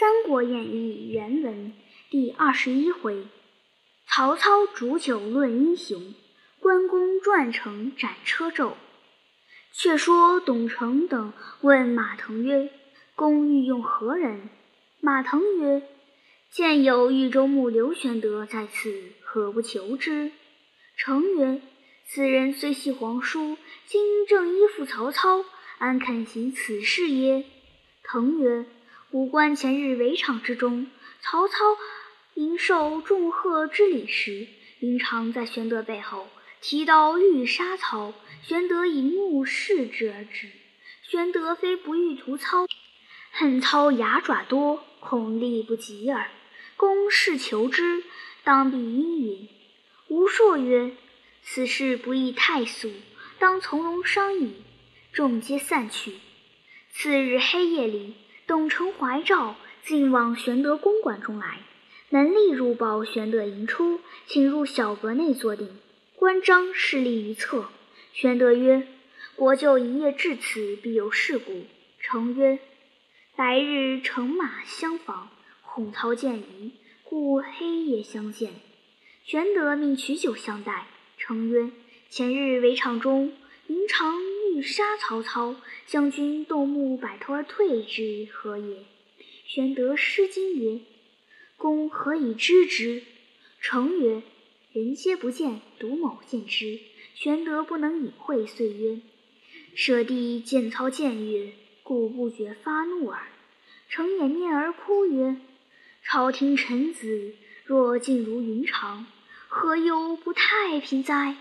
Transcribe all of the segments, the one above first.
三国演义》原文第二十一回：曹操煮酒论英雄，关公转城斩车胄。却说董承等问马腾曰：“公欲用何人？”马腾曰：“见有豫州牧刘玄德在此，何不求之？”承曰：“此人虽系皇叔，今正依附曹操，安肯行此事耶？”腾曰：“吾观前日围场之中，曹操迎受众贺之礼时，云长在玄德背后提刀欲杀曹，玄德以目视之而止。玄德非不欲屠操，恨操牙爪多，恐力不及耳。公事求之，当必应允。”吴硕曰：“此事不宜太速，当从容商议。”众皆散去。次日黑夜里，董承怀诏进往玄德公馆中来，门吏入报玄德迎出，请入小阁内坐定。关张侍立于侧。玄德曰：“国舅一夜至此，必有事故。”承曰：“白日乘马相访，恐操见疑，故黑夜相见。”玄德命取酒相待。承曰：“前日围场中，云长欲杀曹操，将军动怒，摆头而退之，何也？”玄德失惊曰：“公何以知之？”承曰：“人皆不见，独某见之。”玄德不能隐晦，遂曰：“舍弟见操见悦，故不觉发怒耳。”承掩面而哭曰：“朝廷臣子若尽如云长，何忧不太平哉？”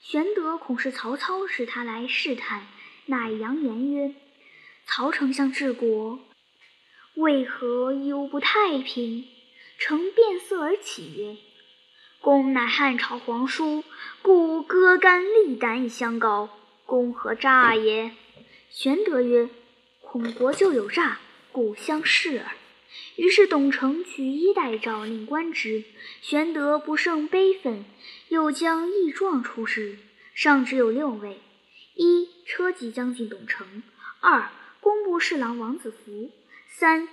玄德恐是曹操使他来试探，乃扬言曰：“曹丞相治国，为何忧不太平？”承变色而起曰：“公乃汉朝皇叔，故割肝立胆以相告。公何诈也？”玄德曰：“恐国舅有诈，故相视耳。”于是董承取衣代诏，令官之。玄德不胜悲愤，又将义状出示，上只有六位：一、车骑将军董承；二、工部侍郎王子服；三、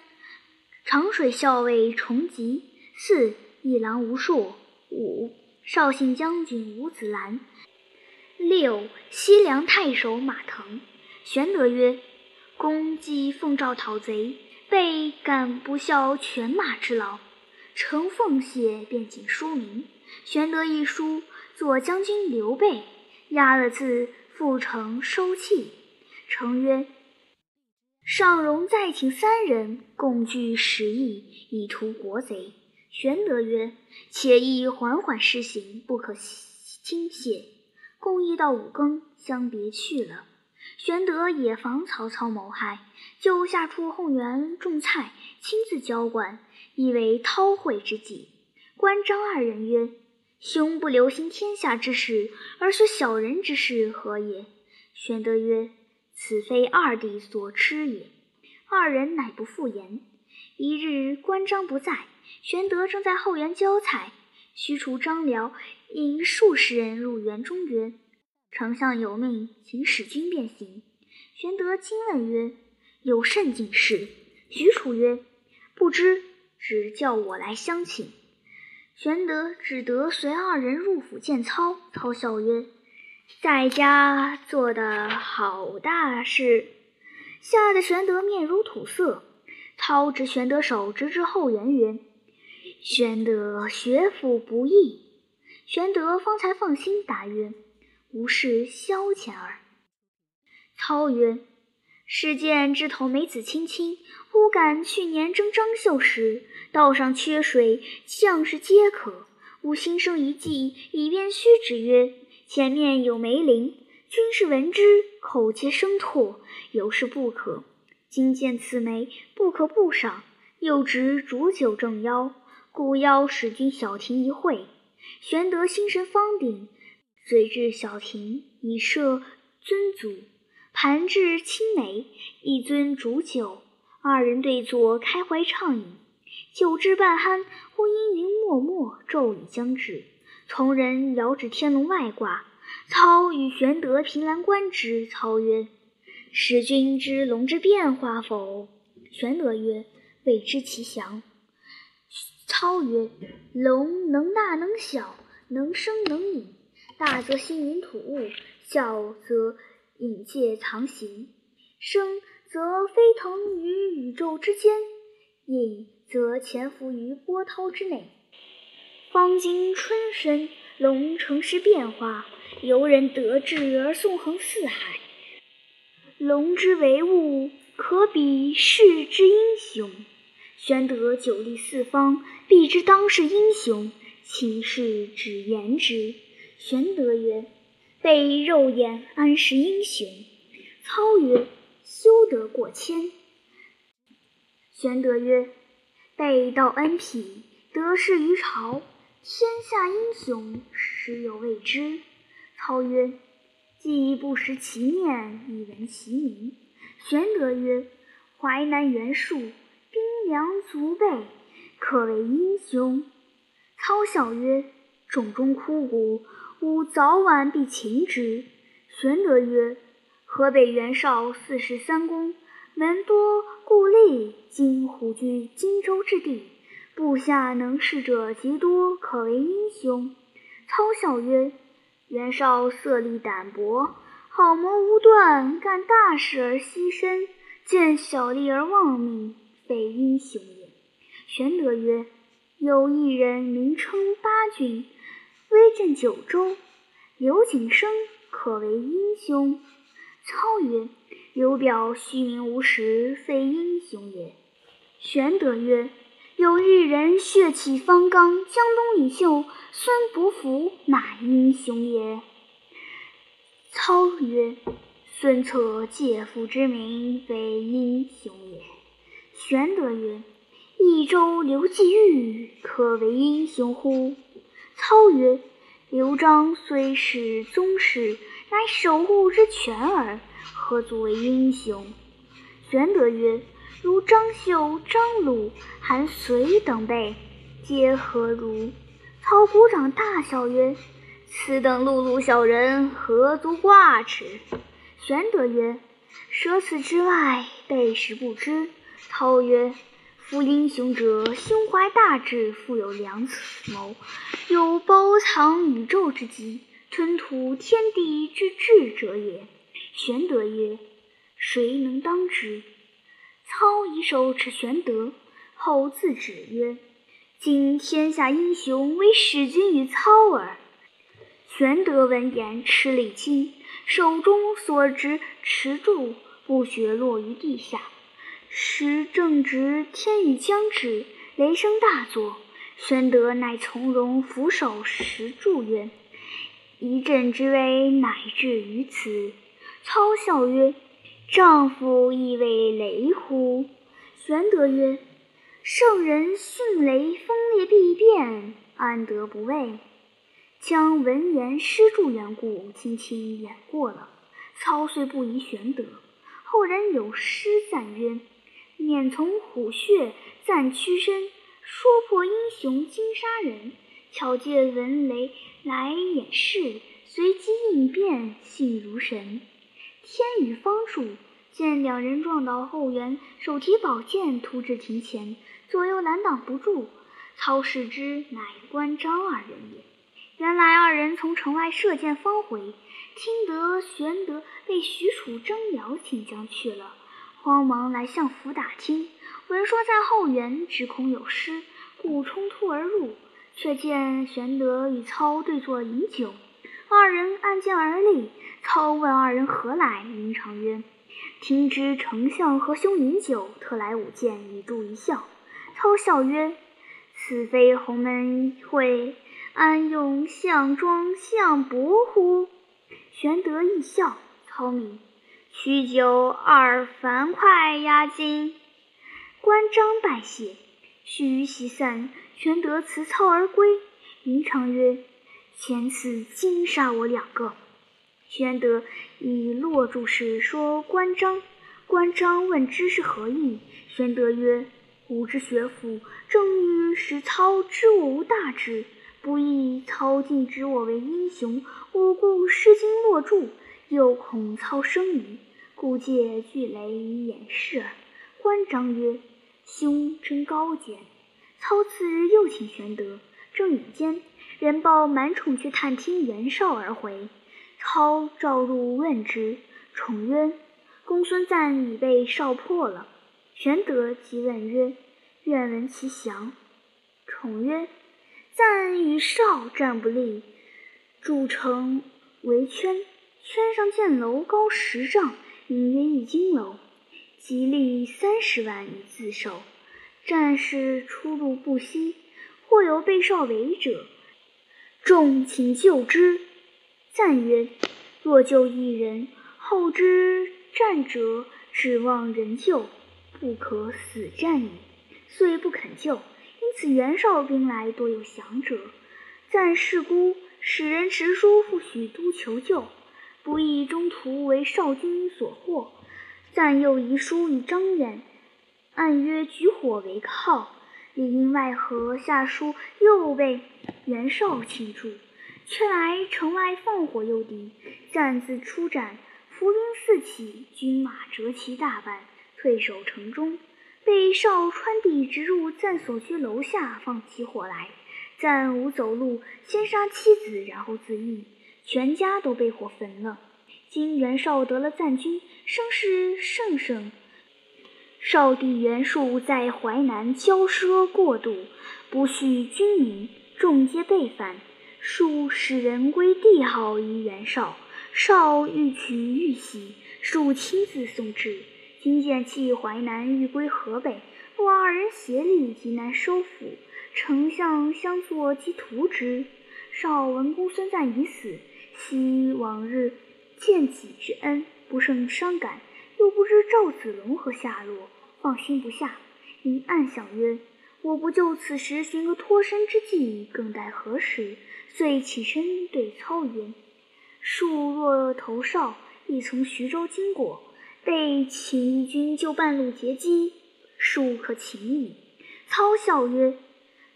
长水校尉崇吉；四、议郎吴硕；五、绍兴将军吴子兰；六、西凉太守马腾。玄德曰：“公既奉诏讨贼。”备敢不效犬马之劳？承奉谢，便请书名。玄德一书，左将军刘备押了字，复呈收讫。承曰：“尚容再请三人，共聚十亿，以图国贼。”玄德曰：“且意缓缓施行，不可轻懈。”共议到五更，相别去了。玄德也防曹操谋害，就下出后园种菜，亲自浇灌，以为韬晦之计。关张二人曰：“兄不留心天下之事，而学小人之事，何也？”玄德曰：“此非二弟所知也。”二人乃不复言。一日，关张不在，玄德正在后园浇菜，须除、张辽引数十人入园中曰。丞相有命，请使君便行。玄德惊问曰：“有甚紧事？”许褚曰：“不知，只叫我来相请。”玄德只得随二人入府见操。操笑曰：“在家做的好大事。”吓得玄德面如土色。操执玄德手，直至后园曰：“玄德学府不易。”玄德方才放心，答曰。无事消遣耳。操曰：“世见枝头梅子青青，忽感去年征张绣时，道上缺水，将士皆渴。吾心生一计，以便虚指曰：前面有梅林，军士闻之，口皆生唾，有事不可。今见此梅，不可不赏。又值煮酒正邀，故邀使君小亭一会。”玄德心神方定。遂至小亭，以设尊祖，盘置青梅，一尊煮酒，二人对坐，开怀畅饮。酒至半酣，忽阴云漠漠，骤雨将至。从人遥指天龙外挂。操与玄德凭栏观之。操曰：“使君知龙之变化否？”玄德曰：“未知其详。操曰：“龙能大能小，能生能隐。大则行云吐雾，小则隐介藏形。生则飞腾于宇宙之间，隐则潜伏于波涛之内。方今春深，龙乘势变化，由人得志而纵横四海。龙之为物，可比世之英雄。”玄德久历四方，必知当世英雄，请示指言之。玄德曰：“备肉眼安识英雄？”操曰：“休得过谦。”玄德曰：“备道恩品，得势于朝，天下英雄实有未知。”操曰：“既不识其面，以闻其名。”玄德曰：“淮南袁术。”兵粮足备，可为英雄。操笑曰：“冢中枯骨，吾早晚必擒之。”玄德曰：“河北袁绍四世三公，门多故吏，今虎踞荆州之地，部下能事者极多，可为英雄。”操笑曰：“袁绍色厉胆薄，好谋无断，干大事而牺牲，见小利而忘命。”非英雄也。玄德曰：“有一人名称八郡，威震九州，刘景升可为英雄。”操曰：“刘表虚名无实，非英雄也。”玄德曰：“有一人血气方刚，江东领袖，孙伯符乃英雄也。”操曰：“孙策借父之名，非英雄也。”玄德曰：“益州刘季玉可为英雄乎？”操曰：“刘璋虽是宗室，乃守护之权耳，何足为英雄？”玄德曰：“如张绣、张鲁、韩遂等辈，皆何如？”操鼓掌大笑曰：“此等碌碌小人，何足挂齿？”玄德曰：“舍此之外，备实不知。”操曰：“夫英雄者，胸怀大志，富有良谋，有包藏宇宙之机，吞吐天地之志者也。”玄德曰：“谁能当之？”操以手持玄德，后自指曰：“今天下英雄，唯使君与操耳。”玄德闻言，吃了一惊，手中所执持柱不觉落于地下。时正值天雨将至，雷声大作。玄德乃从容俯首石柱曰：“一阵之威，乃至于此。”操笑曰：“丈夫亦为雷乎？”玄德曰：“圣人迅雷锋烈必变，安得不畏？”将闻言失柱缘故，轻轻掩过了。操遂不疑玄德。后人有诗赞曰：免从虎穴暂屈身，说破英雄惊杀人。巧借文雷来掩饰，随机应变，性如神。天宇方住，见两人撞倒后援，手提宝剑突至庭前，左右拦挡不住。操视之，乃关张二人也。原来二人从城外射箭方回，听得玄德被许褚、张辽请将去了。慌忙来相府打听，闻说在后园，只恐有失，故冲突而入。却见玄德与操对坐饮酒，二人按剑而立。操问二人何来，云长曰：“听知丞相和兄饮酒，特来舞剑以助一笑。”操笑曰：“此非鸿门会，安用项庄、项伯乎？”玄德亦笑。操命。许酒二樊哙压惊，关张拜谢。须臾席散，玄德辞操而归。云长曰：“前次惊杀我两个。”玄德以落柱事说关张。关张问之是何意，玄德曰：“吾之学府，正欲使操知我无大志，不意操竟知我为英雄，我故失惊落柱。”又恐操生疑，故借巨雷以掩饰耳。关张曰：“兄真高见。操次日又请玄德。正饮间，人报满宠去探听袁绍而回。操召入问之，宠曰：“公孙瓒已被绍破了。”玄德即问曰：“愿闻其详。”宠曰：“瓒与绍战不利，筑城围圈，圈上建楼高十丈，名曰一金楼，即立三十万以自守。战士出入不息。”或有被少围者，众请救之。赞曰：“若救一人，后之战者指望人救，不可死战矣。”遂不肯救。因此袁绍兵来多有降者。赞是孤，使人持书赴许都求救，不意中途为少军所获。赞又遗书与张远，暗约举火为号。里应外合，下书又被袁绍擒住，却来城外放火诱敌，暂自出战，伏兵四起，军马折其大半，退守城中。被绍穿地直入赞所居楼下，放起火来。赞无走路，先杀妻子，然后自缢，全家都被火焚了。今袁绍得了赞军，声势甚盛。少帝袁术在淮南骄奢过度，不恤军民，众皆被反。术使人归帝号于袁绍，绍欲取玉玺，术亲自送至。今见弃淮南，欲归河北，若二人协力，极难收复。丞相相作，即图之。绍闻公孙瓒已死，昔往日见己之恩，不胜伤感，又不知赵子龙何下落。放心不下，因暗想曰：“我不就此时寻个脱身之计，更待何时？”遂起身对操曰：“树若投绍，亦从徐州经过，被请义军就半路截击，树可擒矣。”操笑曰：“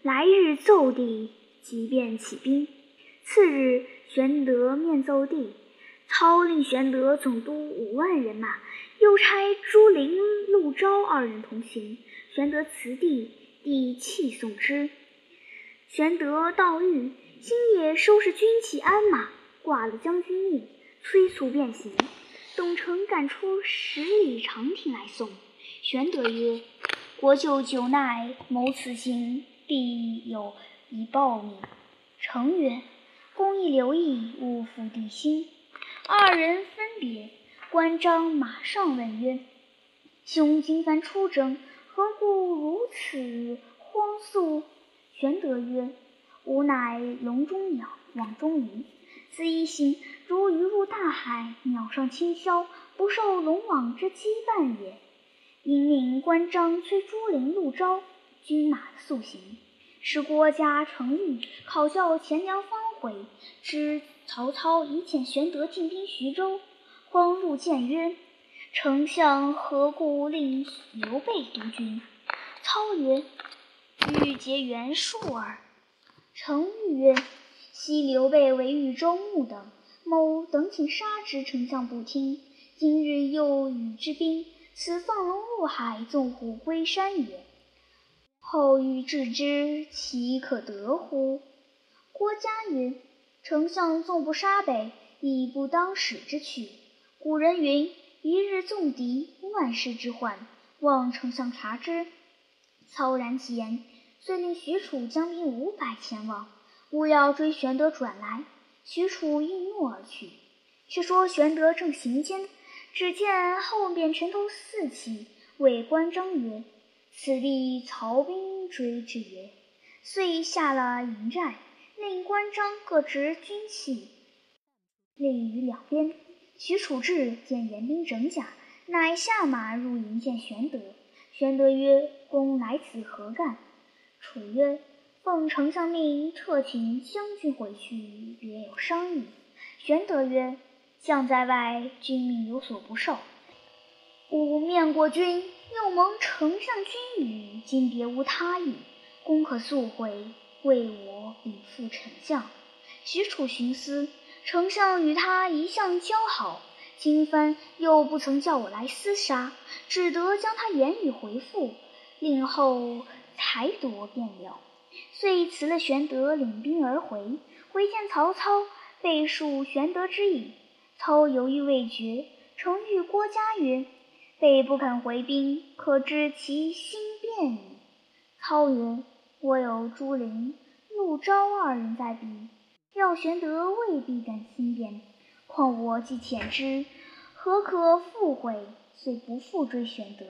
来日奏帝，即便起兵。”次日，玄德面奏帝，操令玄德总督五万人马。又差朱灵、陆昭二人同行。玄德辞帝，帝泣送之。玄德到狱，星夜收拾军器鞍马，挂了将军印，催促便行。董承赶出十里长亭来送。玄德曰：“国舅久奈，谋此行，必有一报命。”承曰：“公亦留意，勿负弟心。”二人分别。关张马上问曰：“兄今番出征，何故如此慌速？”玄德曰：“吾乃笼中鸟，网中鱼。此一行，如鱼入大海，鸟上青霄，不受龙网之羁绊也。”因命关张催朱灵、入朝军马速行，使郭嘉、程昱考教钱粮方悔，知曹操已遣玄德进兵徐州。荒入见曰：“丞相何故令刘备督军？”操曰：“欲结袁术耳。”程昱曰：“昔刘备为豫州牧等，某等请杀之，丞相不听。今日又与之兵，此放龙入海，纵虎归山也。后欲制之，岂可得乎？”郭嘉云：“丞相纵不杀北，亦不当使之去。”古人云：“一日纵敌，万世之患。”望丞相察之。操然其言，遂令许褚将兵五百前往，勿要追玄德转来。许褚应诺而去。却说玄德正行间，只见后面拳头四起，谓关张曰：“此地曹兵追至也。”遂下了营寨，令关张各执军器，立于两边。许褚至，见严兵整甲，乃下马入营见玄德。玄德曰：“公来此何干？”楚曰：“奉丞相命，特请将军回去，别有商议。”玄德曰：“将在外，君命有所不受。吾面过君，又蒙丞相君语，今别无他意，公可速回，为我禀复丞相。”许褚寻思。丞相与他一向交好，今番又不曾叫我来厮杀，只得将他言语回复，令后才夺便了。遂辞了玄德，领兵而回。回见曹操，备述玄德之意。操犹豫未决，承谕郭嘉曰：“备不肯回兵，可知其心变矣。”操曰：“我有朱灵、陆昭二人在彼，料玄德未必敢轻便。况我既遣之，何可复悔？”遂不复追玄德。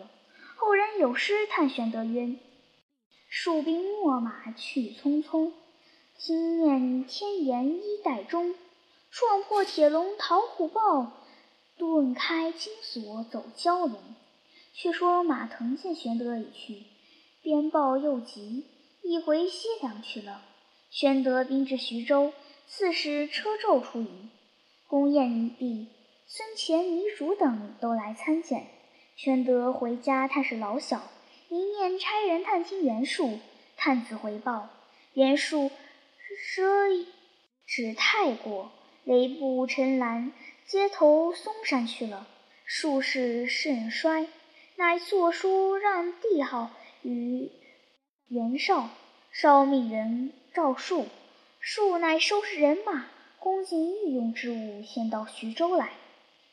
后人有诗叹玄德曰：“戍兵秣马去匆匆，心念天颜衣带中。撞破铁笼逃虎豹，顿开金锁走蛟龙。”却说马腾见玄德已去，边报又急，一回西凉去了。玄德兵至徐州，刺史车胄出迎，公宴毕，孙乾、糜竺等都来参见。玄德回家探视老小，一面差人探听袁术。探子回报，袁术奢指太过。雷布陈兰接头嵩山去了，术势甚衰，乃作书让帝号与袁绍，绍命人召术，术乃收拾人马，恭敬御用之物，先到徐州来。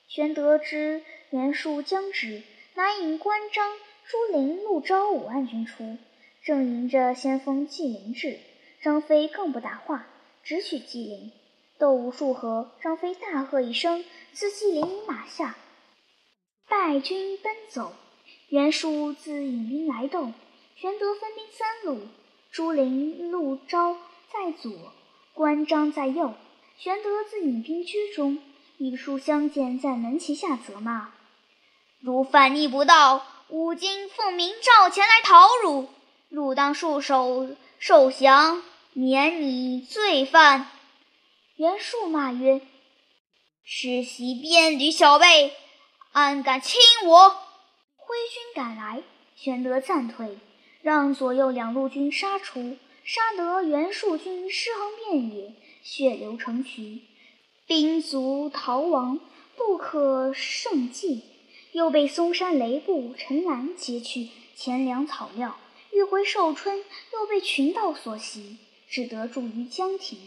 玄德知袁术将至，乃引关张、朱灵、陆昭五万军出，正迎着先锋纪灵至，张飞更不答话，直取纪灵。斗无数合，张飞大喝一声，自纪灵于马下，败军奔走。袁术自引兵来斗，玄德分兵三路，朱灵、陆昭在左，关张在右。玄德自引兵居中，一书相见在门旗下责骂：“如反逆不道，吾今奉明诏前来讨汝，汝当束手受降，免你罪犯。”袁术骂曰：“世袭边旅小辈，安敢侵我？”挥军赶来，玄德暂退，让左右两路军杀出，杀得袁术军尸横遍野，血流成渠，兵卒逃亡，不可胜计。又被嵩山雷部陈兰劫去钱粮草料，欲回寿春，又被群盗所袭，只得驻于江亭。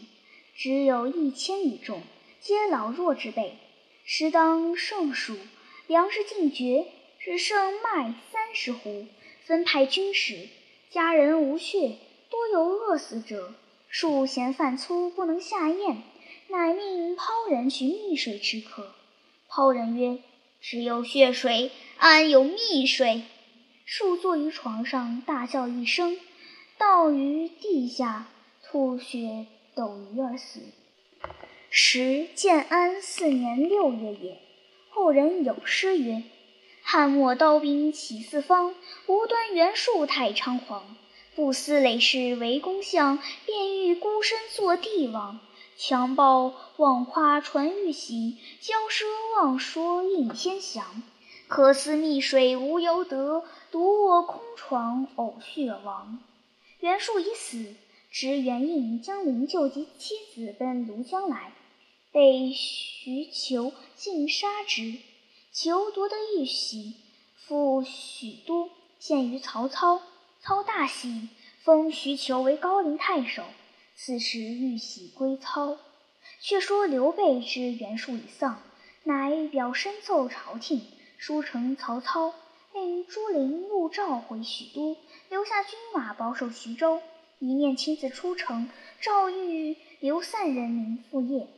只有一千余众，皆老弱之辈。时当盛暑，粮食尽绝，只剩麦三十斛。分派军士，家人无血，多有饿死者。数嫌饭粗，不能下咽，乃命抛人寻蜜水止渴。抛人曰：“只有血水，安有蜜水？”数坐于床上，大叫一声，倒于地下，吐血。斗鱼而死。时建安四年六月也。后人有诗曰：“汉末刀兵起四方，无端袁术太猖狂。不思累世为公相，便欲孤身做帝王。强暴妄夸传玉玺，骄奢妄说应天祥。可思蜜水无由得，独卧空床呕血亡。”袁术已死。执袁应将灵柩及妻子奔庐江来，被徐求尽杀之。求夺得玉玺，赴许都，献于曹操。操大喜，封徐求为高陵太守。此时玉玺归操。却说刘备知袁术已丧，乃表深奏朝廷，书呈曹操，令朱灵、陆昭回许都，留下军马保守徐州。一面亲自出城，诏谕流散人民复业。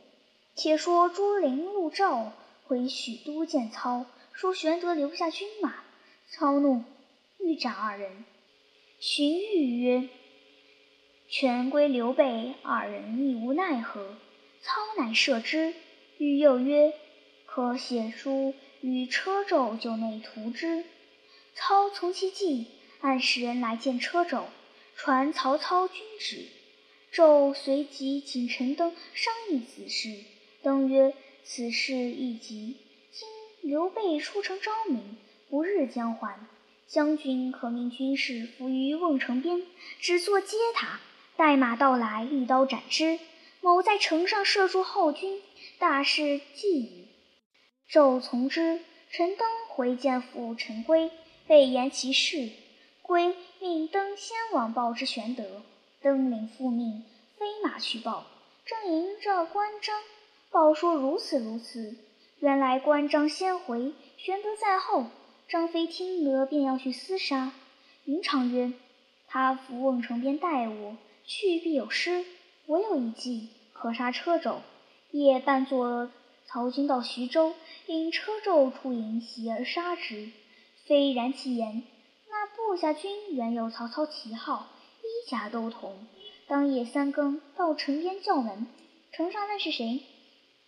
且说朱灵、陆昭回许都见操，说玄德留下军马。操怒，欲斩二人。荀彧曰：“权归刘备，二人亦无奈何。”操乃赦之。彧又曰：“可写书与车胄就内图之。”操从其计，按使人来见车胄。传曹操军旨，胄随即请陈登商议此事。登曰：“此事一急，今刘备出城招民，不日将还。将军可命军士伏于瓮城边，只做接他，待马到来，一刀斩之。某在城上射住后军，大事既矣。”纣从之。陈登回见父陈规，备言其事。规命登先往报之玄德。登领复命，飞马去报。正迎着关张，报说如此如此。原来关张先回，玄德在后。张飞听得，便要去厮杀。云长曰：“他伏瓮城边待我，去必有失。我有一计，可杀车胄。夜扮作曹军到徐州，引车胄出营袭而杀之。飞然其言。那部下军原有曹操旗号，衣甲都同。当夜三更到城边叫门，城上问是谁，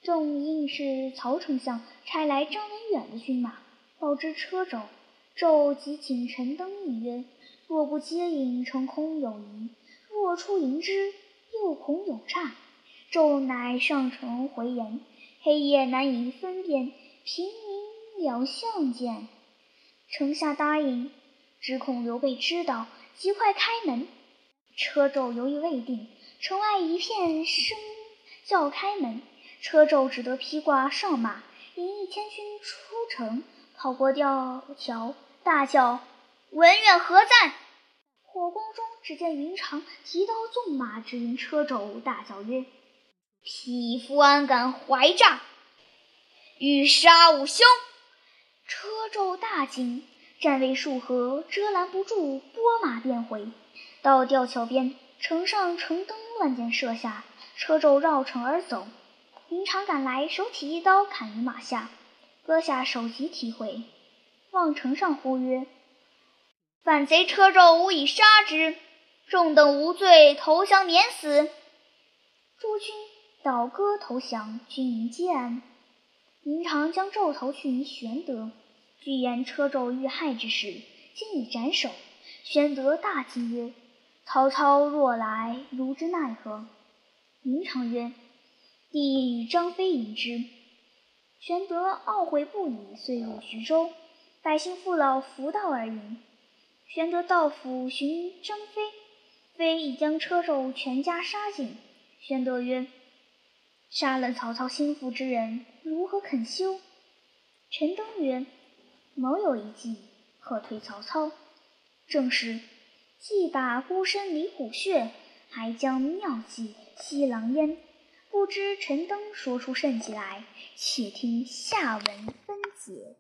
正应是曹丞相差来张文远的军马。”报知车胄，胄即请陈登议曰：“若不接应，诚恐有疑；若出迎之，又恐有诈。”胄乃上城回言：“黑夜难以分辨，平明两相见。”城下答应，只恐刘备知道，即快开门。车胄犹豫未定，城外一片声叫开门，车胄只得披挂上马，引一千军出城。跑过吊桥，大叫：“文远何在？”火光中，只见云长提刀纵马，直迎车胄，大叫曰：“匹夫安敢怀诈？欲杀吾兄！”车胄大惊，战未数合，遮拦不住，拨马便回。到吊桥边，城上城灯乱箭射下，车胄绕城而走。云长赶来，手起一刀，砍于马下。割下首级提回，望城上呼曰：“反贼车胄，吾以杀之。众等无罪，投降免死。”诸军倒戈投降，军营皆安。云长将胄头去迎玄德，据言车胄遇害之事，今已斩首。玄德大惊曰：“曹操若来，如之奈何？”云长曰：“弟与张飞迎之。”玄德懊悔不已，遂入徐州。百姓父老扶道而迎。玄德到府寻张飞，飞已将车胄全家杀尽。玄德曰：“杀了曹操心腹之人，如何肯休？”陈登曰：“某有一计，可退曹操。正是既把孤身离虎穴，还将妙计吸狼烟。”不知陈登说出甚计来，且听下文分解。